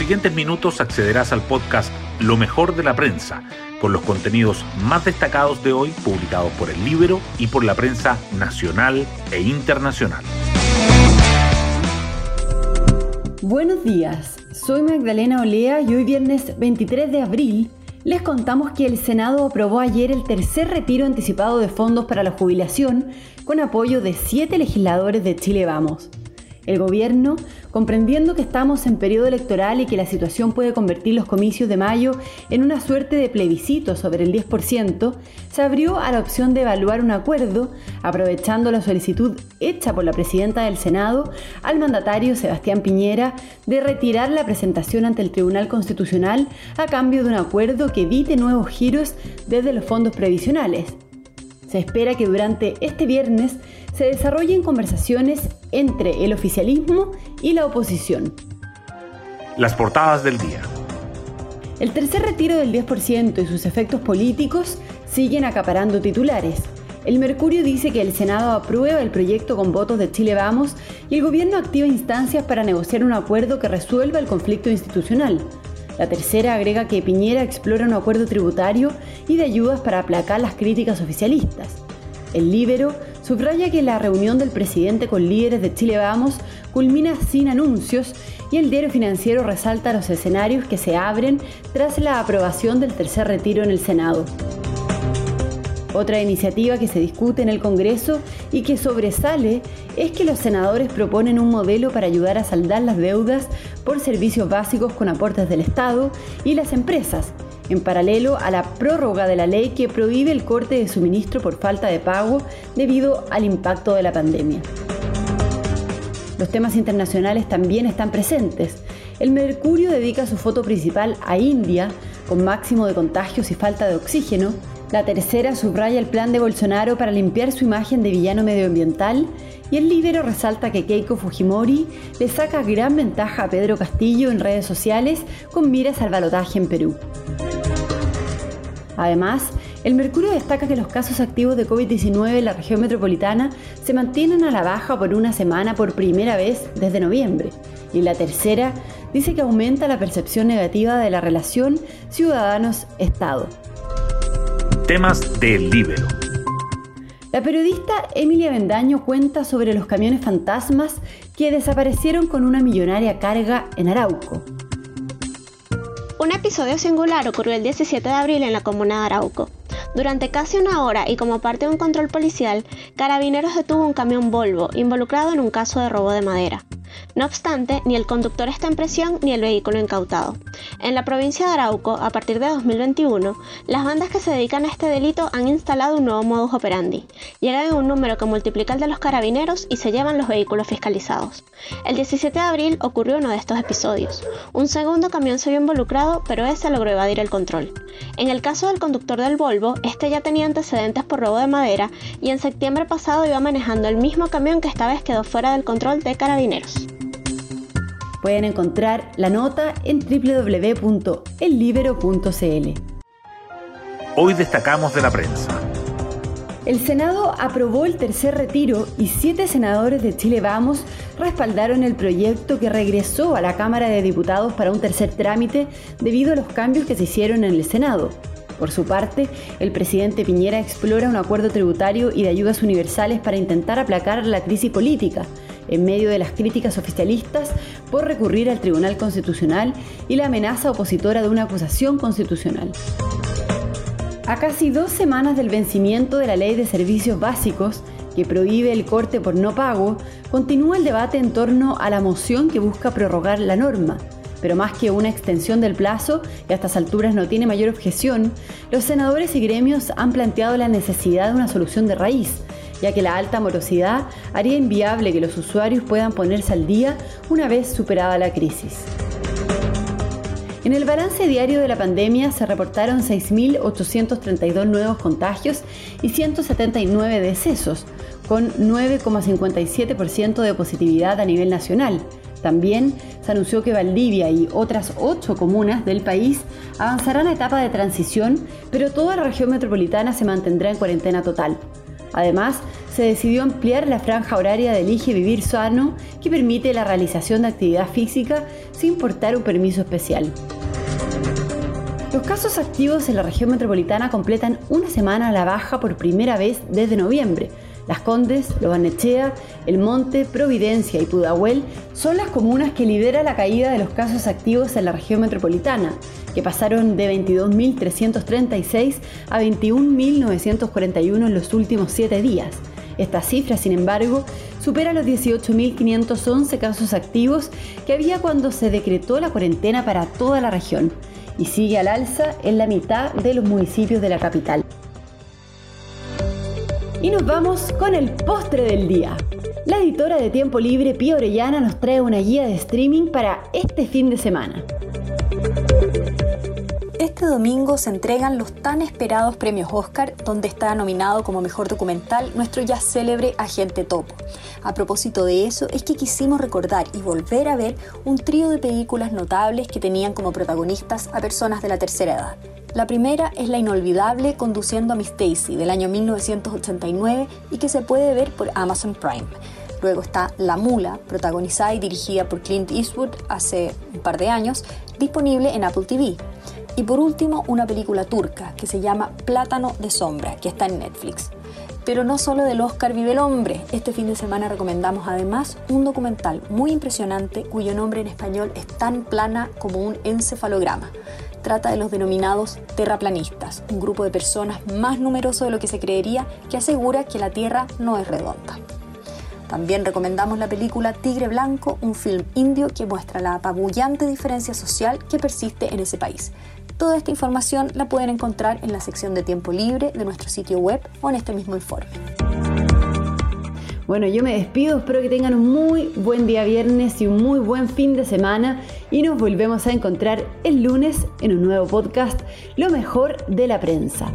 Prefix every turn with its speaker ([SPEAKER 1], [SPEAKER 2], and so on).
[SPEAKER 1] siguientes minutos accederás al podcast Lo mejor de la prensa, con los contenidos más destacados de hoy publicados por el Libro y por la prensa nacional e internacional.
[SPEAKER 2] Buenos días, soy Magdalena Olea y hoy viernes 23 de abril les contamos que el Senado aprobó ayer el tercer retiro anticipado de fondos para la jubilación con apoyo de siete legisladores de Chile Vamos. El gobierno, comprendiendo que estamos en periodo electoral y que la situación puede convertir los comicios de mayo en una suerte de plebiscito sobre el 10%, se abrió a la opción de evaluar un acuerdo, aprovechando la solicitud hecha por la presidenta del Senado al mandatario Sebastián Piñera de retirar la presentación ante el Tribunal Constitucional a cambio de un acuerdo que evite nuevos giros desde los fondos previsionales. Se espera que durante este viernes se desarrollen conversaciones entre el oficialismo y la oposición.
[SPEAKER 1] Las portadas del día.
[SPEAKER 2] El tercer retiro del 10% y sus efectos políticos siguen acaparando titulares. El Mercurio dice que el Senado aprueba el proyecto con votos de Chile Vamos y el gobierno activa instancias para negociar un acuerdo que resuelva el conflicto institucional. La tercera agrega que Piñera explora un acuerdo tributario y de ayudas para aplacar las críticas oficialistas. El Libero subraya que la reunión del presidente con líderes de Chile Vamos culmina sin anuncios y el diario financiero resalta los escenarios que se abren tras la aprobación del tercer retiro en el Senado. Otra iniciativa que se discute en el Congreso y que sobresale es que los senadores proponen un modelo para ayudar a saldar las deudas por servicios básicos con aportes del Estado y las empresas, en paralelo a la prórroga de la ley que prohíbe el corte de suministro por falta de pago debido al impacto de la pandemia. Los temas internacionales también están presentes. El Mercurio dedica su foto principal a India, con máximo de contagios y falta de oxígeno, la tercera subraya el plan de Bolsonaro para limpiar su imagen de villano medioambiental y el Libero resalta que Keiko Fujimori le saca gran ventaja a Pedro Castillo en redes sociales con miras al balotaje en Perú. Además, el Mercurio destaca que los casos activos de COVID-19 en la región metropolitana se mantienen a la baja por una semana por primera vez desde noviembre. Y la tercera dice que aumenta la percepción negativa de la relación ciudadanos-Estado
[SPEAKER 1] temas del Libero.
[SPEAKER 2] La periodista Emilia Bendaño cuenta sobre los camiones fantasmas que desaparecieron con una millonaria carga en Arauco.
[SPEAKER 3] Un episodio singular ocurrió el 17 de abril en la comuna de Arauco. Durante casi una hora y como parte de un control policial, Carabineros detuvo un camión Volvo involucrado en un caso de robo de madera. No obstante, ni el conductor está en presión ni el vehículo incautado. En la provincia de Arauco, a partir de 2021, las bandas que se dedican a este delito han instalado un nuevo modus operandi. Llegan en un número que multiplica el de los carabineros y se llevan los vehículos fiscalizados. El 17 de abril ocurrió uno de estos episodios. Un segundo camión se vio involucrado, pero ese logró evadir el control. En el caso del conductor del Volvo, este ya tenía antecedentes por robo de madera y en septiembre pasado iba manejando el mismo camión que esta vez quedó fuera del control de carabineros.
[SPEAKER 2] Pueden encontrar la nota en www.ellibero.cl.
[SPEAKER 1] Hoy destacamos de la prensa.
[SPEAKER 2] El Senado aprobó el tercer retiro y siete senadores de Chile Vamos respaldaron el proyecto que regresó a la Cámara de Diputados para un tercer trámite debido a los cambios que se hicieron en el Senado. Por su parte, el presidente Piñera explora un acuerdo tributario y de ayudas universales para intentar aplacar la crisis política, en medio de las críticas oficialistas por recurrir al Tribunal Constitucional y la amenaza opositora de una acusación constitucional. A casi dos semanas del vencimiento de la Ley de Servicios Básicos, que prohíbe el corte por no pago, continúa el debate en torno a la moción que busca prorrogar la norma. Pero más que una extensión del plazo, que a estas alturas no tiene mayor objeción, los senadores y gremios han planteado la necesidad de una solución de raíz, ya que la alta morosidad haría inviable que los usuarios puedan ponerse al día una vez superada la crisis. En el balance diario de la pandemia se reportaron 6.832 nuevos contagios y 179 decesos, con 9,57% de positividad a nivel nacional. También se anunció que Valdivia y otras ocho comunas del país avanzarán a etapa de transición, pero toda la región metropolitana se mantendrá en cuarentena total. Además, se decidió ampliar la franja horaria de Elige Vivir Sano, que permite la realización de actividad física sin portar un permiso especial. Los casos activos en la región metropolitana completan una semana a la baja por primera vez desde noviembre. Las Condes, Lobanechea, El Monte, Providencia y Pudahuel son las comunas que lideran la caída de los casos activos en la región metropolitana, que pasaron de 22.336 a 21.941 en los últimos siete días. Esta cifra, sin embargo, supera los 18.511 casos activos que había cuando se decretó la cuarentena para toda la región y sigue al alza en la mitad de los municipios de la capital. Y nos vamos con el postre del día. La editora de Tiempo Libre, Pía Orellana, nos trae una guía de streaming para este fin de semana.
[SPEAKER 4] Este domingo se entregan los tan esperados premios Oscar, donde está nominado como mejor documental nuestro ya célebre Agente Topo. A propósito de eso, es que quisimos recordar y volver a ver un trío de películas notables que tenían como protagonistas a personas de la tercera edad. La primera es la inolvidable Conduciendo a Miss Daisy del año 1989 y que se puede ver por Amazon Prime. Luego está La Mula, protagonizada y dirigida por Clint Eastwood hace un par de años, disponible en Apple TV. Y por último, una película turca que se llama Plátano de Sombra, que está en Netflix. Pero no solo del Oscar vive el hombre. Este fin de semana recomendamos además un documental muy impresionante cuyo nombre en español es tan plana como un encefalograma. Trata de los denominados terraplanistas, un grupo de personas más numeroso de lo que se creería que asegura que la Tierra no es redonda. También recomendamos la película Tigre Blanco, un film indio que muestra la apabullante diferencia social que persiste en ese país. Toda esta información la pueden encontrar en la sección de tiempo libre de nuestro sitio web o en este mismo informe.
[SPEAKER 2] Bueno, yo me despido, espero que tengan un muy buen día viernes y un muy buen fin de semana y nos volvemos a encontrar el lunes en un nuevo podcast, Lo mejor de la prensa.